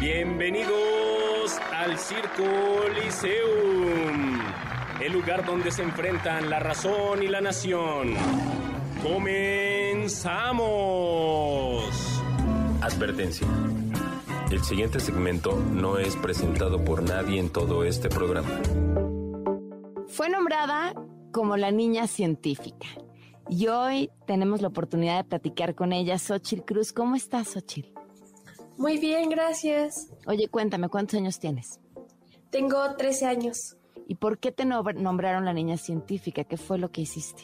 Bienvenidos al Circo Liceum, el lugar donde se enfrentan la razón y la nación. ¡Comenzamos! Advertencia. El siguiente segmento no es presentado por nadie en todo este programa. Fue nombrada como la niña científica. Y hoy tenemos la oportunidad de platicar con ella, Xochitl Cruz. ¿Cómo estás, Xochitl? Muy bien, gracias. Oye, cuéntame, ¿cuántos años tienes? Tengo 13 años. ¿Y por qué te nombr- nombraron la niña científica? ¿Qué fue lo que hiciste?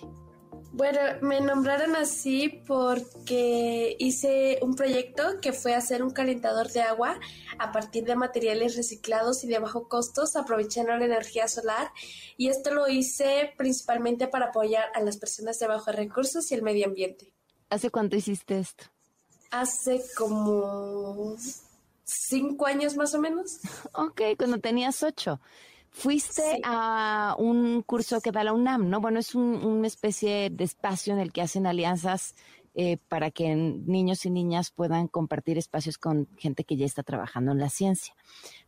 Bueno, me nombraron así porque hice un proyecto que fue hacer un calentador de agua a partir de materiales reciclados y de bajo costos, aprovechando la energía solar. Y esto lo hice principalmente para apoyar a las personas de bajos recursos y el medio ambiente. ¿Hace cuánto hiciste esto? Hace como cinco años más o menos. Ok, cuando tenías ocho. Fuiste Sí. a un curso que da la UNAM, ¿no? Bueno, es un- una especie de espacio en el que hacen alianzas eh, para que niños y niñas puedan compartir espacios con gente que ya está trabajando en la ciencia.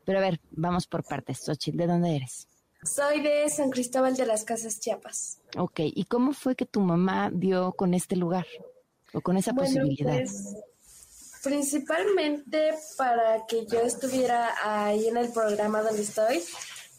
Pero a ver, vamos por partes. Xochitl, ¿de dónde eres? Soy de San Cristóbal de las Casas Chiapas. Ok, ¿y cómo fue que tu mamá dio con este lugar o con esa Bueno, posibilidad? pues, principalmente para que yo estuviera ahí en el programa donde estoy,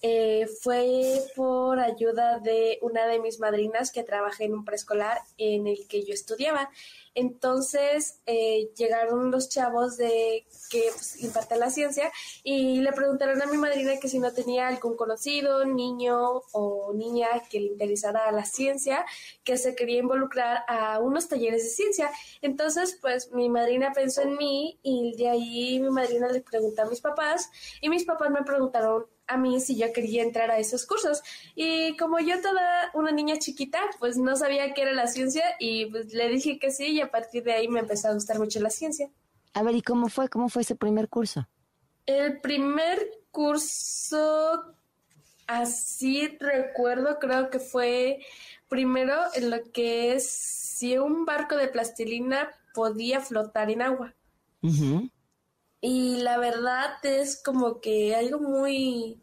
eh, fue por ayuda de una de mis madrinas que trabaja en un preescolar en el que yo estudiaba. Entonces eh, llegaron los chavos de que pues, la ciencia y le preguntaron a mi madrina que si no tenía algún conocido, niño o niña que le interesara la ciencia, que se quería involucrar a unos talleres de ciencia. Entonces, pues mi madrina pensó en mí y de ahí mi madrina le preguntó a mis papás y mis papás me preguntaron a mí si yo quería entrar a esos cursos. Y como yo toda una niña chiquita, pues no sabía qué era la ciencia y pues le dije que sí y a partir de ahí me empezó a gustar mucho la ciencia. A ver, ¿y cómo fue? ¿Cómo fue ese primer curso? El primer curso, así recuerdo, creo que fue primero en lo que es si un barco de plastilina podía flotar en agua. Y la verdad es como que algo muy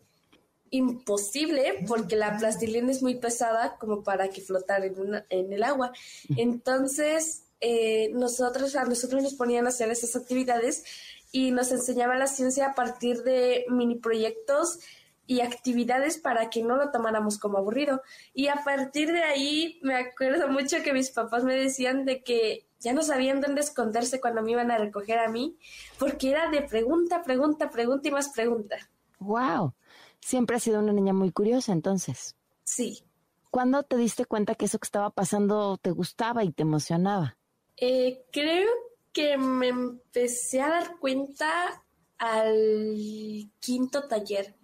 imposible porque la plastilina es muy pesada como para que flotara en, una- en el agua. Entonces, eh, nosotros, a nosotros nos ponían a hacer esas actividades y nos enseñaban la ciencia a partir de mini proyectos y actividades para que no lo tomáramos como aburrido. Y a partir de ahí me acuerdo mucho que mis papás me decían de que ya no sabían dónde esconderse cuando me iban a recoger a mí, porque era de pregunta, pregunta, pregunta y más pregunta. Wow. Siempre has sido una niña muy curiosa, entonces. Sí. ¿Cuándo te diste cuenta que eso que estaba pasando te gustaba y te emocionaba? Eh, creo que me empecé a dar cuenta al quinto taller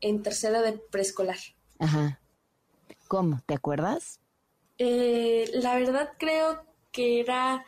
en tercero de preescolar. Ajá. ¿Cómo? ¿Te acuerdas? Eh, la verdad creo que era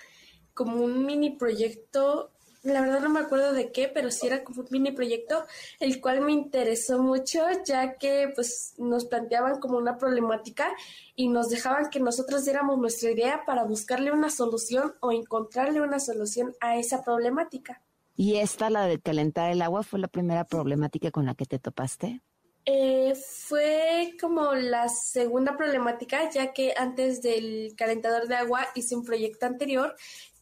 como un mini proyecto, la verdad no me acuerdo de qué, pero sí era como un mini proyecto, el cual me interesó mucho, ya que pues nos planteaban como una problemática y nos dejaban que nosotros diéramos nuestra idea para buscarle una solución o encontrarle una solución a esa problemática. ¿Y esta, la de calentar el agua, fue la primera problemática con la que te topaste? Eh, fue como la segunda problemática, ya que antes del calentador de agua hice un proyecto anterior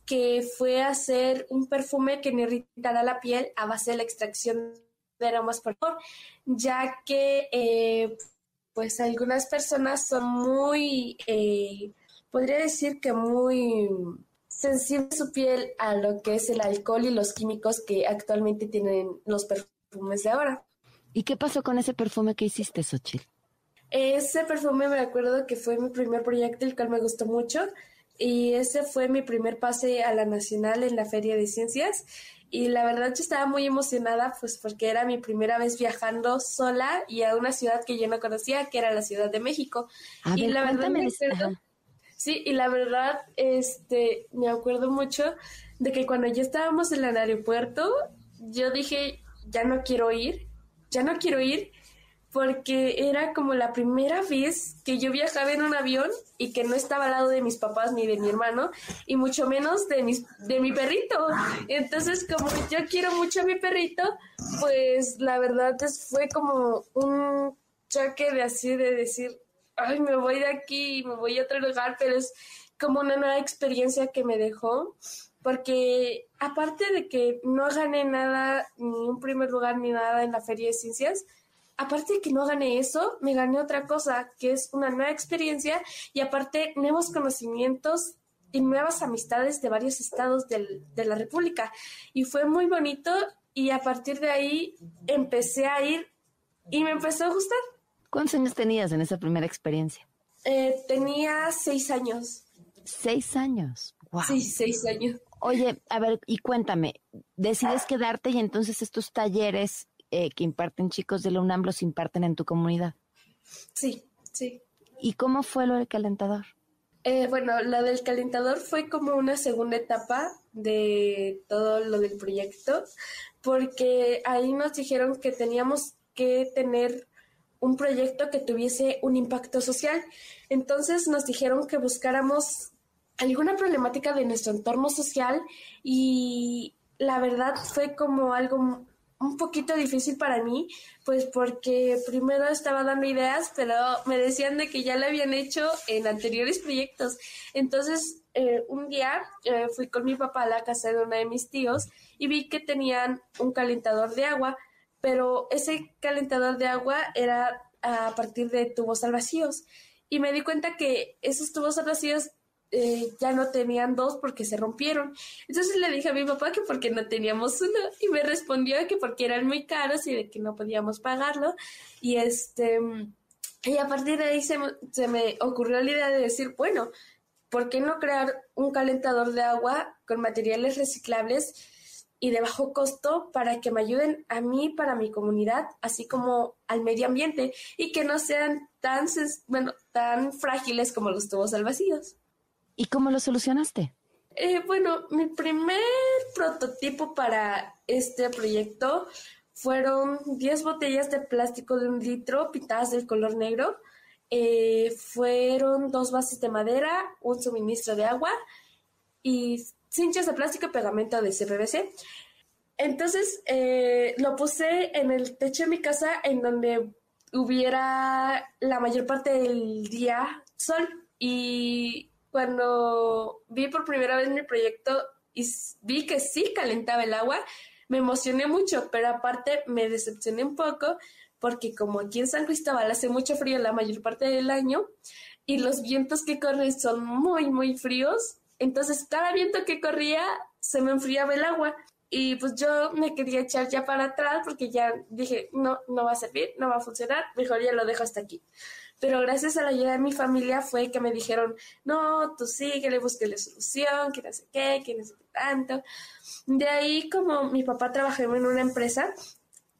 que fue hacer un perfume que no irritara la piel a base de la extracción de aromas por favor, ya que eh, pues algunas personas son muy, eh, podría decir que muy sensible su piel a lo que es el alcohol y los químicos que actualmente tienen los perfumes de ahora. ¿Y qué pasó con ese perfume que hiciste, Xochitl? Ese perfume me acuerdo que fue mi primer proyecto, el cual me gustó mucho, y ese fue mi primer pase a la nacional en la Feria de Ciencias y la verdad yo estaba muy emocionada pues porque era mi primera vez viajando sola y a una ciudad que yo no conocía que era la Ciudad de México y la verdad me acuerdo, sí y la verdad este me acuerdo mucho de que cuando ya estábamos en el aeropuerto yo dije ya no quiero ir ya no quiero ir porque era como la primera vez que yo viajaba en un avión y que no estaba al lado de mis papás ni de mi hermano y mucho menos de mis de mi perrito. Entonces, como yo quiero mucho a mi perrito, pues la verdad es, fue como un choque de así de decir, ay, me voy de aquí me voy a otro lugar, pero es como una nueva experiencia que me dejó porque aparte de que no gané nada, ni un primer lugar ni nada en la Feria de Ciencias, aparte de que no gané eso, me gané otra cosa, que es una nueva experiencia y aparte nuevos conocimientos y nuevas amistades de varios estados del, de la República. Y fue muy bonito y a partir de ahí empecé a ir y me empezó a gustar. ¿Cuántos años tenías en esa primera experiencia? Eh, tenía seis años. Seis años. Wow. Sí, seis años. Oye, a ver, y cuéntame, decides quedarte y entonces estos talleres eh, que imparten chicos de la UNAM los imparten en tu comunidad. Sí, sí. ¿Y cómo fue lo del calentador? Eh, bueno, lo del calentador fue como una segunda etapa de todo lo del proyecto, porque ahí nos dijeron que teníamos que tener un proyecto que tuviese un impacto social. Entonces nos dijeron que buscáramos alguna problemática de nuestro entorno social y la verdad fue como algo un poquito difícil para mí, pues porque primero estaba dando ideas, pero me decían de que ya lo habían hecho en anteriores proyectos. Entonces, eh, un día eh, fui con mi papá a la casa de uno de mis tíos y vi que tenían un calentador de agua, pero ese calentador de agua era a partir de tubos al vacíos. Y me di cuenta que esos tubos al vacíos eh, ya no tenían dos porque se rompieron. Entonces le dije a mi papá que porque no teníamos uno y me respondió que porque eran muy caros y de que no podíamos pagarlo. Y este y a partir de ahí se, se me ocurrió la idea de decir, bueno, ¿por qué no crear un calentador de agua con materiales reciclables y de bajo costo para que me ayuden a mí, para mi comunidad, así como al medio ambiente y que no sean tan, bueno, tan frágiles como los tubos al vacíos? ¿Y cómo lo solucionaste? Eh, bueno, mi primer prototipo para este proyecto fueron 10 botellas de plástico de un litro pintadas del color negro. Eh, fueron dos bases de madera, un suministro de agua y cinchas de plástico y pegamento de CPVC. Entonces eh, lo puse en el techo de mi casa en donde hubiera la mayor parte del día sol y cuando vi por primera vez mi proyecto y vi que sí calentaba el agua, me emocioné mucho, pero aparte me decepcioné un poco porque como aquí en San Cristóbal hace mucho frío la mayor parte del año y los vientos que corren son muy, muy fríos, entonces cada viento que corría se me enfriaba el agua y pues yo me quería echar ya para atrás porque ya dije, no, no va a servir, no va a funcionar, mejor ya lo dejo hasta aquí pero gracias a la ayuda de mi familia fue que me dijeron, no, tú sigue, le busques la solución, que no sé qué, que no sé qué tanto. De ahí, como mi papá trabajaba en una empresa,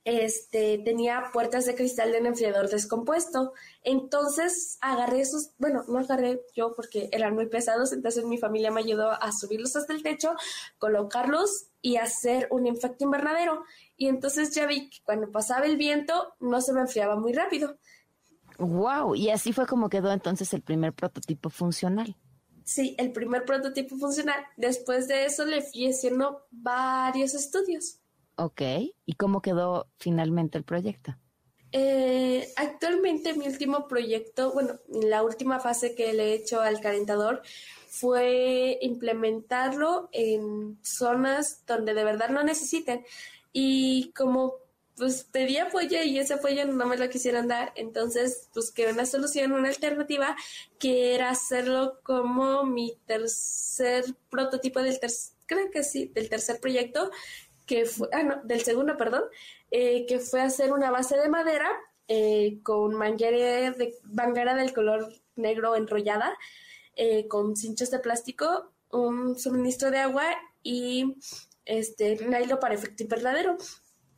este, tenía puertas de cristal de un enfriador descompuesto. Entonces agarré esos, bueno, no agarré yo porque eran muy pesados, entonces mi familia me ayudó a subirlos hasta el techo, colocarlos y hacer un infecto invernadero. Y entonces ya vi que cuando pasaba el viento no se me enfriaba muy rápido. Wow, y así fue como quedó entonces el primer prototipo funcional. Sí, el primer prototipo funcional. Después de eso le fui haciendo varios estudios. Ok, ¿y cómo quedó finalmente el proyecto? Eh, actualmente mi último proyecto, bueno, la última fase que le he hecho al calentador fue implementarlo en zonas donde de verdad no necesiten. Y como pues pedí apoyo y ese apoyo no me lo quisieron dar, entonces busqué una solución, una alternativa, que era hacerlo como mi tercer prototipo del tercer, creo que sí, del tercer proyecto, que fue, ah, no, del segundo, perdón, eh, que fue hacer una base de madera eh, con manguera, de, manguera del color negro enrollada eh, con cinchos de plástico, un suministro de agua y este, un hilo para efecto invernadero.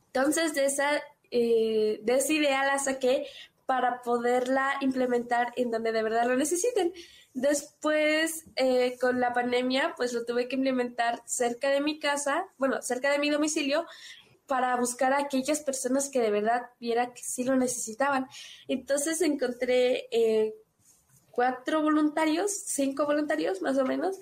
Entonces, de esa, eh, de esa idea la saqué para poderla implementar en donde de verdad lo necesiten. Después, eh, con la pandemia, pues lo tuve que implementar cerca de mi casa, bueno, cerca de mi domicilio, para buscar a aquellas personas que de verdad viera que sí lo necesitaban. Entonces encontré eh, cuatro voluntarios, cinco voluntarios más o menos,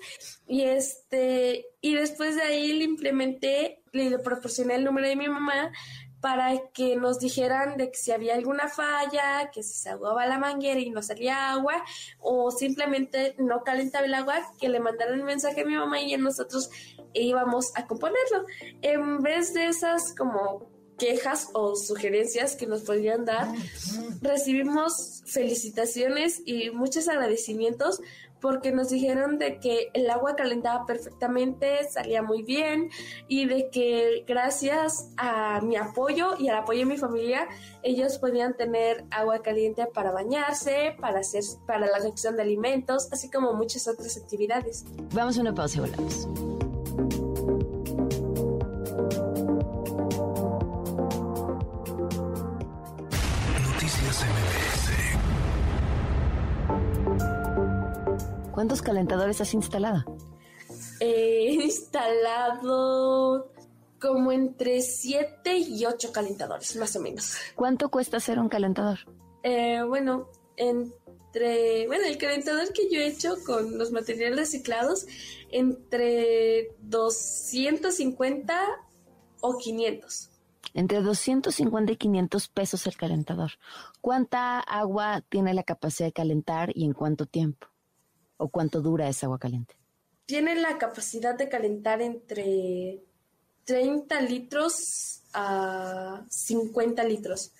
y este, y después de ahí le implementé, le proporcioné el número de mi mamá para que nos dijeran de que si había alguna falla, que se ahogaba la manguera y no salía agua, o simplemente no calentaba el agua, que le mandaran un mensaje a mi mamá y nosotros íbamos a componerlo. En vez de esas como quejas o sugerencias que nos podrían dar, recibimos felicitaciones y muchos agradecimientos porque nos dijeron de que el agua calentaba perfectamente, salía muy bien y de que gracias a mi apoyo y al apoyo de mi familia, ellos podían tener agua caliente para bañarse, para hacer para la cocción de alimentos, así como muchas otras actividades. Vamos a una pausa y volvemos. ¿Cuántos calentadores has instalado? He instalado como entre 7 y 8 calentadores, más o menos. ¿Cuánto cuesta hacer un calentador? Eh, bueno, entre, bueno, el calentador que yo he hecho con los materiales reciclados, entre 250 o 500. Entre 250 y 500 pesos el calentador. ¿Cuánta agua tiene la capacidad de calentar y en cuánto tiempo? O cuánto dura esa agua caliente? Tiene la capacidad de calentar entre 30 litros a 50 litros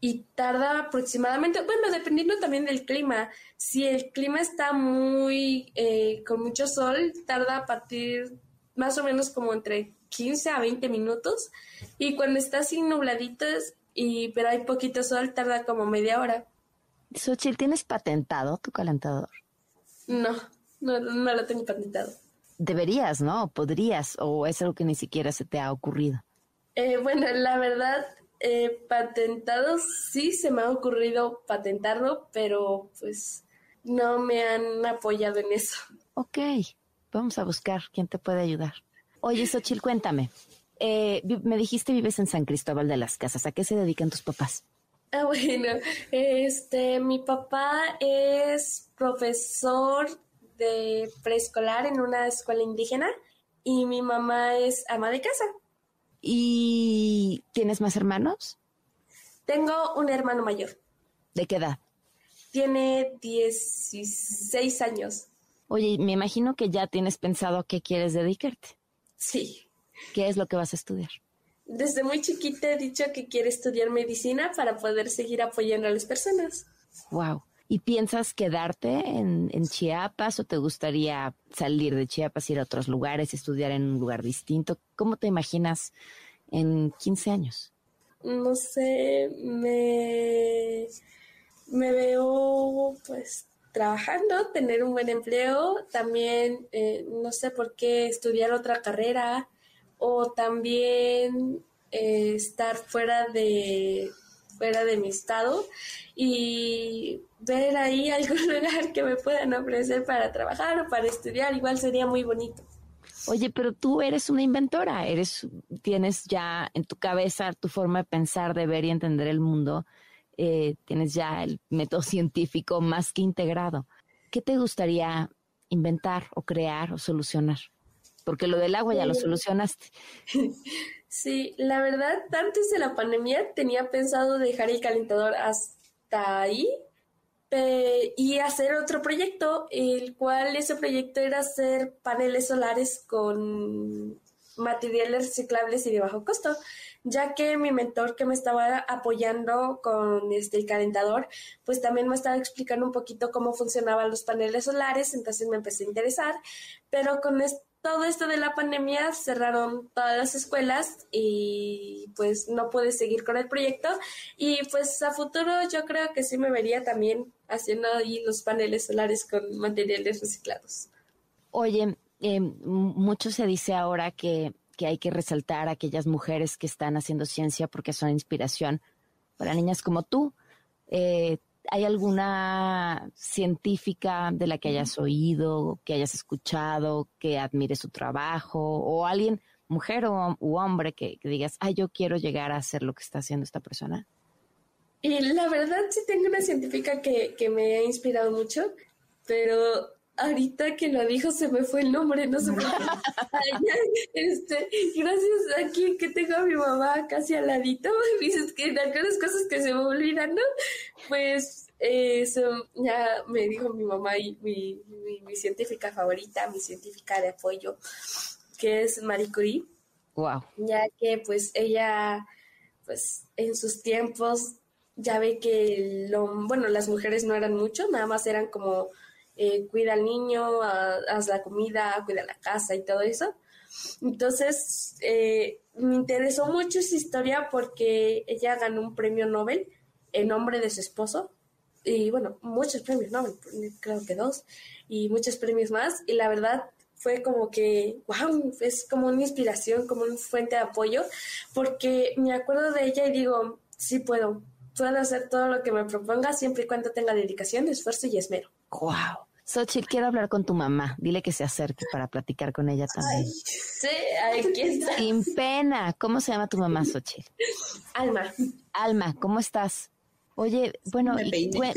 y tarda aproximadamente, bueno, dependiendo también del clima. Si el clima está muy eh, con mucho sol, tarda a partir más o menos como entre 15 a 20 minutos y cuando está así nubladitos y pero hay poquito sol, tarda como media hora. Xochitl, ¿tienes patentado tu calentador? No, no, no lo tengo patentado. Deberías, ¿no? Podrías, o es algo que ni siquiera se te ha ocurrido. Eh, bueno, la verdad, eh, patentado sí se me ha ocurrido patentarlo, pero pues no me han apoyado en eso. Ok, vamos a buscar quién te puede ayudar. Oye, Xochil, cuéntame. Eh, me dijiste vives en San Cristóbal de las Casas. ¿A qué se dedican tus papás? Ah, bueno, este, mi papá es profesor de preescolar en una escuela indígena y mi mamá es ama de casa. ¿Y tienes más hermanos? Tengo un hermano mayor. ¿De qué edad? Tiene 16 años. Oye, me imagino que ya tienes pensado a qué quieres dedicarte. Sí. ¿Qué es lo que vas a estudiar? Desde muy chiquita he dicho que quiero estudiar medicina para poder seguir apoyando a las personas. Wow. ¿Y piensas quedarte en, Chiapas o te gustaría salir de Chiapas, ir a otros lugares, estudiar en un lugar distinto? ¿Cómo te imaginas en 15 años? No sé, me, me veo pues trabajando, tener un buen empleo, también eh, no sé por qué estudiar otra carrera, o también eh, estar fuera de fuera de mi estado y ver ahí algún lugar que me puedan ofrecer para trabajar o para estudiar, igual sería muy bonito. Oye, pero tú eres una inventora, eres, tienes ya en tu cabeza tu forma de pensar, de ver y entender el mundo, eh, tienes ya el método científico más que integrado. ¿Qué te gustaría inventar o crear o solucionar? Porque lo del agua ya lo solucionaste. Sí, la verdad, antes de la pandemia tenía pensado dejar el calentador hasta ahí y hacer otro proyecto, el cual ese proyecto era hacer paneles solares con materiales reciclables y de bajo costo, ya que mi mentor que me estaba apoyando con este el calentador, pues también me estaba explicando un poquito cómo funcionaban los paneles solares, entonces me empecé a interesar, pero con este todo esto de la pandemia cerraron todas las escuelas y pues no pude seguir con el proyecto y pues a futuro yo creo que sí me vería también haciendo ahí los paneles solares con materiales reciclados. Oye, eh, mucho se dice ahora que, que hay que resaltar a aquellas mujeres que están haciendo ciencia porque son inspiración para niñas como tú. Eh, ¿Hay alguna científica de la que hayas oído, que hayas escuchado, que admire su trabajo, o alguien, mujer o u hombre, que, digas, ay, yo quiero llegar a hacer lo que está haciendo esta persona? Y la verdad sí tengo una científica que, que me ha inspirado mucho, pero ahorita que lo dijo se me fue el nombre, no sé por qué. este, gracias aquí que tengo a mi mamá casi al ladito, dices que de algunas cosas que se me olvidan, ¿no? Pues eso ya me dijo mi mamá y mi, mi, científica favorita, mi científica de apoyo, que es Marie Curie. Wow. Ya que pues ella, pues en sus tiempos ya ve que lo, bueno, las mujeres no eran mucho, nada más eran como eh, cuida al niño, haz la comida, cuida la casa y todo eso. Entonces, eh, me interesó mucho esa historia porque ella ganó un premio Nobel en nombre de su esposo y bueno, muchos premios Nobel, creo que dos, y muchos premios más. Y la verdad fue como que, wow, es como una inspiración, como una fuente de apoyo, porque me acuerdo de ella y digo, sí puedo, puedo hacer todo lo que me proponga siempre y cuando tenga dedicación, esfuerzo y esmero. Wow. Xochitl, quiero hablar con tu mamá. Dile que se acerque para platicar con ella también. sí, aquí está. Sin pena. ¿Cómo se llama tu mamá, Xochitl? Alma. Alma, ¿cómo estás? Oye, bueno,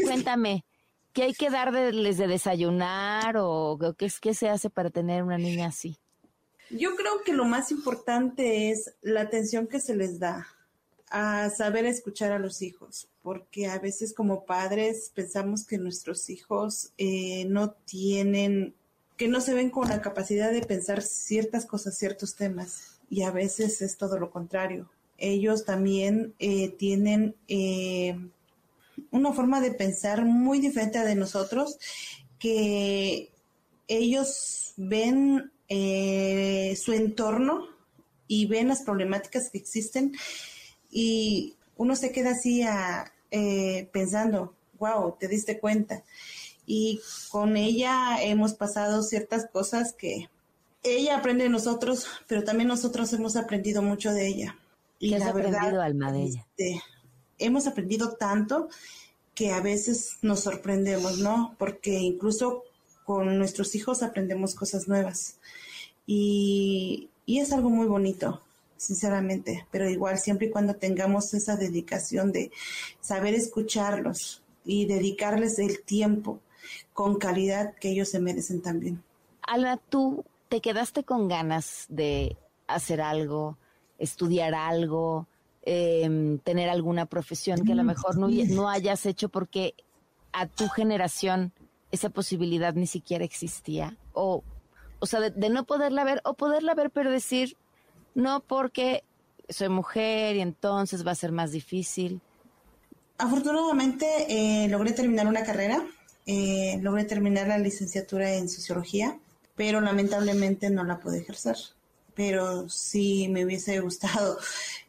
cuéntame, ¿qué hay que darles de desayunar o qué, qué se hace para tener una niña así? Yo creo que lo más importante es la atención que se les da a saber escuchar a los hijos, porque a veces como padres pensamos que nuestros hijos eh, no tienen, que no se ven con la capacidad de pensar ciertas cosas, ciertos temas, y a veces es todo lo contrario. Ellos también eh, tienen eh, una forma de pensar muy diferente a de nosotros, que ellos ven su entorno y ven las problemáticas que existen y uno se queda así a, eh, pensando, wow, te diste cuenta. Y con ella hemos pasado ciertas cosas que ella aprende de nosotros, pero también nosotros hemos aprendido mucho de ella. Y ¿Qué has aprendido, Alma, de ella? Este, hemos aprendido tanto que a veces nos sorprendemos, ¿no? Porque incluso con nuestros hijos aprendemos cosas nuevas. Y, y es algo muy bonito sinceramente, pero igual siempre y cuando tengamos esa dedicación de saber escucharlos y dedicarles el tiempo con calidad que ellos se merecen también. Alma, tú te quedaste con ganas de hacer algo, estudiar algo, em, tener alguna profesión que a lo mejor no, no hayas hecho porque a tu generación esa posibilidad ni siquiera existía. O, o sea, de, de, no poderla ver o poderla ver pero decir, no porque soy mujer y entonces va a ser más difícil. Afortunadamente eh, logré terminar una carrera, eh, logré terminar la licenciatura en sociología, pero lamentablemente no la pude ejercer. Pero sí me hubiese gustado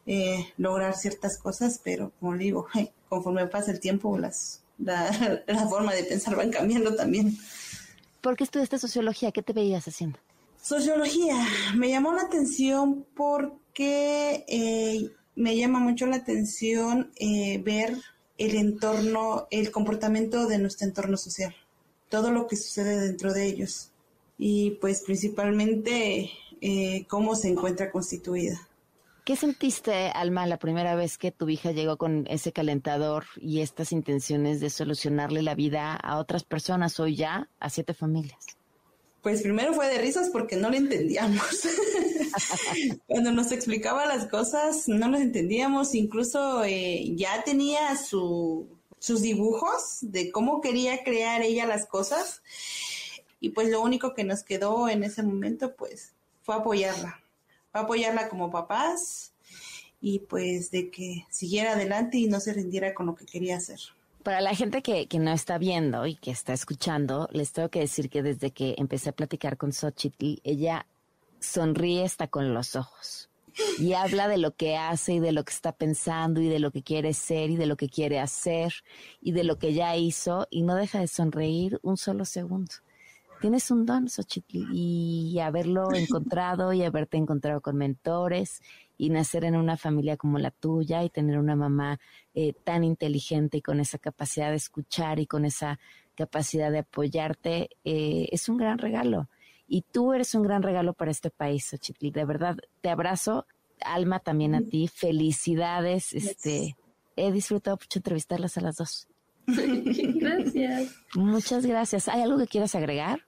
eh, lograr ciertas cosas, pero como digo, conforme pasa el tiempo, las, la, la forma de pensar van cambiando también. ¿Por qué estudiaste sociología? ¿Qué te veías haciendo? Sociología, me llamó la atención porque eh, me llama mucho la atención eh, ver el entorno, el comportamiento de nuestro entorno social, todo lo que sucede dentro de ellos y pues principalmente eh, cómo se encuentra constituida. ¿Qué sentiste, Alma, la primera vez que tu hija llegó con ese calentador y estas intenciones de solucionarle la vida a otras personas, hoy ya a siete familias? Pues primero fue de risas porque no lo entendíamos. Cuando nos explicaba las cosas, no las entendíamos. Incluso eh, ya tenía su, sus dibujos de cómo quería crear ella las cosas. Y pues lo único que nos quedó en ese momento, pues, fue apoyarla. Fue apoyarla como papás y pues de que siguiera adelante y no se rindiera con lo que quería hacer. Para la gente que, que, no está viendo y que está escuchando, les tengo que decir que desde que empecé a platicar con Xochitl, ella sonríe hasta con los ojos y habla de lo que hace y de lo que está pensando y de lo que quiere ser y de lo que quiere hacer y de lo que ya hizo y no deja de sonreír un solo segundo. Tienes un don, Xochitl, y haberlo encontrado y haberte encontrado con mentores y nacer en una familia como la tuya y tener una mamá eh, tan inteligente y con esa capacidad de escuchar y con esa capacidad de apoyarte, eh, es un gran regalo. Y tú eres un gran regalo para este país, Xochitl. De verdad, te abrazo, Alma, también a ti. Felicidades. Este, he disfrutado mucho entrevistarlas a las dos. gracias. Muchas gracias. ¿Hay algo que quieras agregar?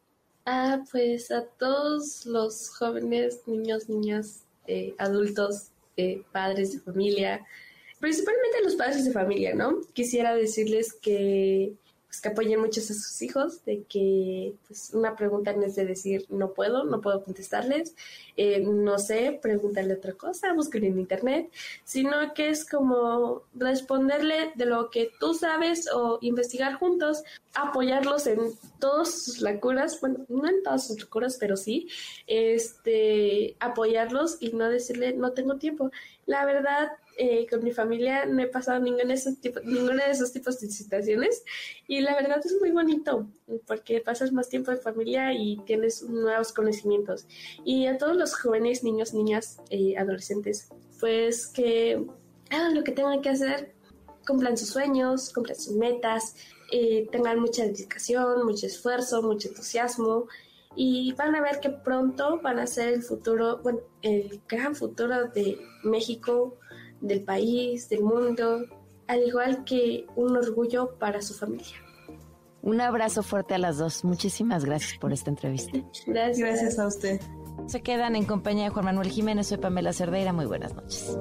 Ah, pues a todos los jóvenes, niños, niñas, eh, adultos, eh, padres de familia, principalmente a los padres de familia, ¿no? Quisiera decirles que pues, que apoyen mucho a sus hijos, de que pues, una pregunta no es de decir no puedo, no puedo contestarles, eh, no sé, pregúntale otra cosa, búsquenlo en internet, sino que es como responderle de lo que tú sabes o investigar juntos, apoyarlos en todas sus locuras, bueno, no en todas sus locuras, pero sí, este, apoyarlos y no decirle no tengo tiempo. La verdad, eh, con mi familia no he pasado ninguno de esos tipos, ninguna de esos tipos de situaciones y la verdad es muy bonito porque pasas más tiempo en familia y tienes nuevos conocimientos. Y a todos los jóvenes, niños, niñas, eh, adolescentes, pues que hagan lo que tengan que hacer, cumplan sus sueños, cumplan sus metas, eh, tengan mucha dedicación, mucho esfuerzo, mucho entusiasmo y van a ver que pronto van a ser el futuro, bueno, el gran futuro de México, del país, del mundo, al igual que un orgullo para su familia. Un abrazo fuerte a las dos. Muchísimas gracias por esta entrevista. Gracias. Gracias a usted. Se quedan en compañía de Juan Manuel Jiménez. Soy Pamela Cerdeira. Muy buenas noches.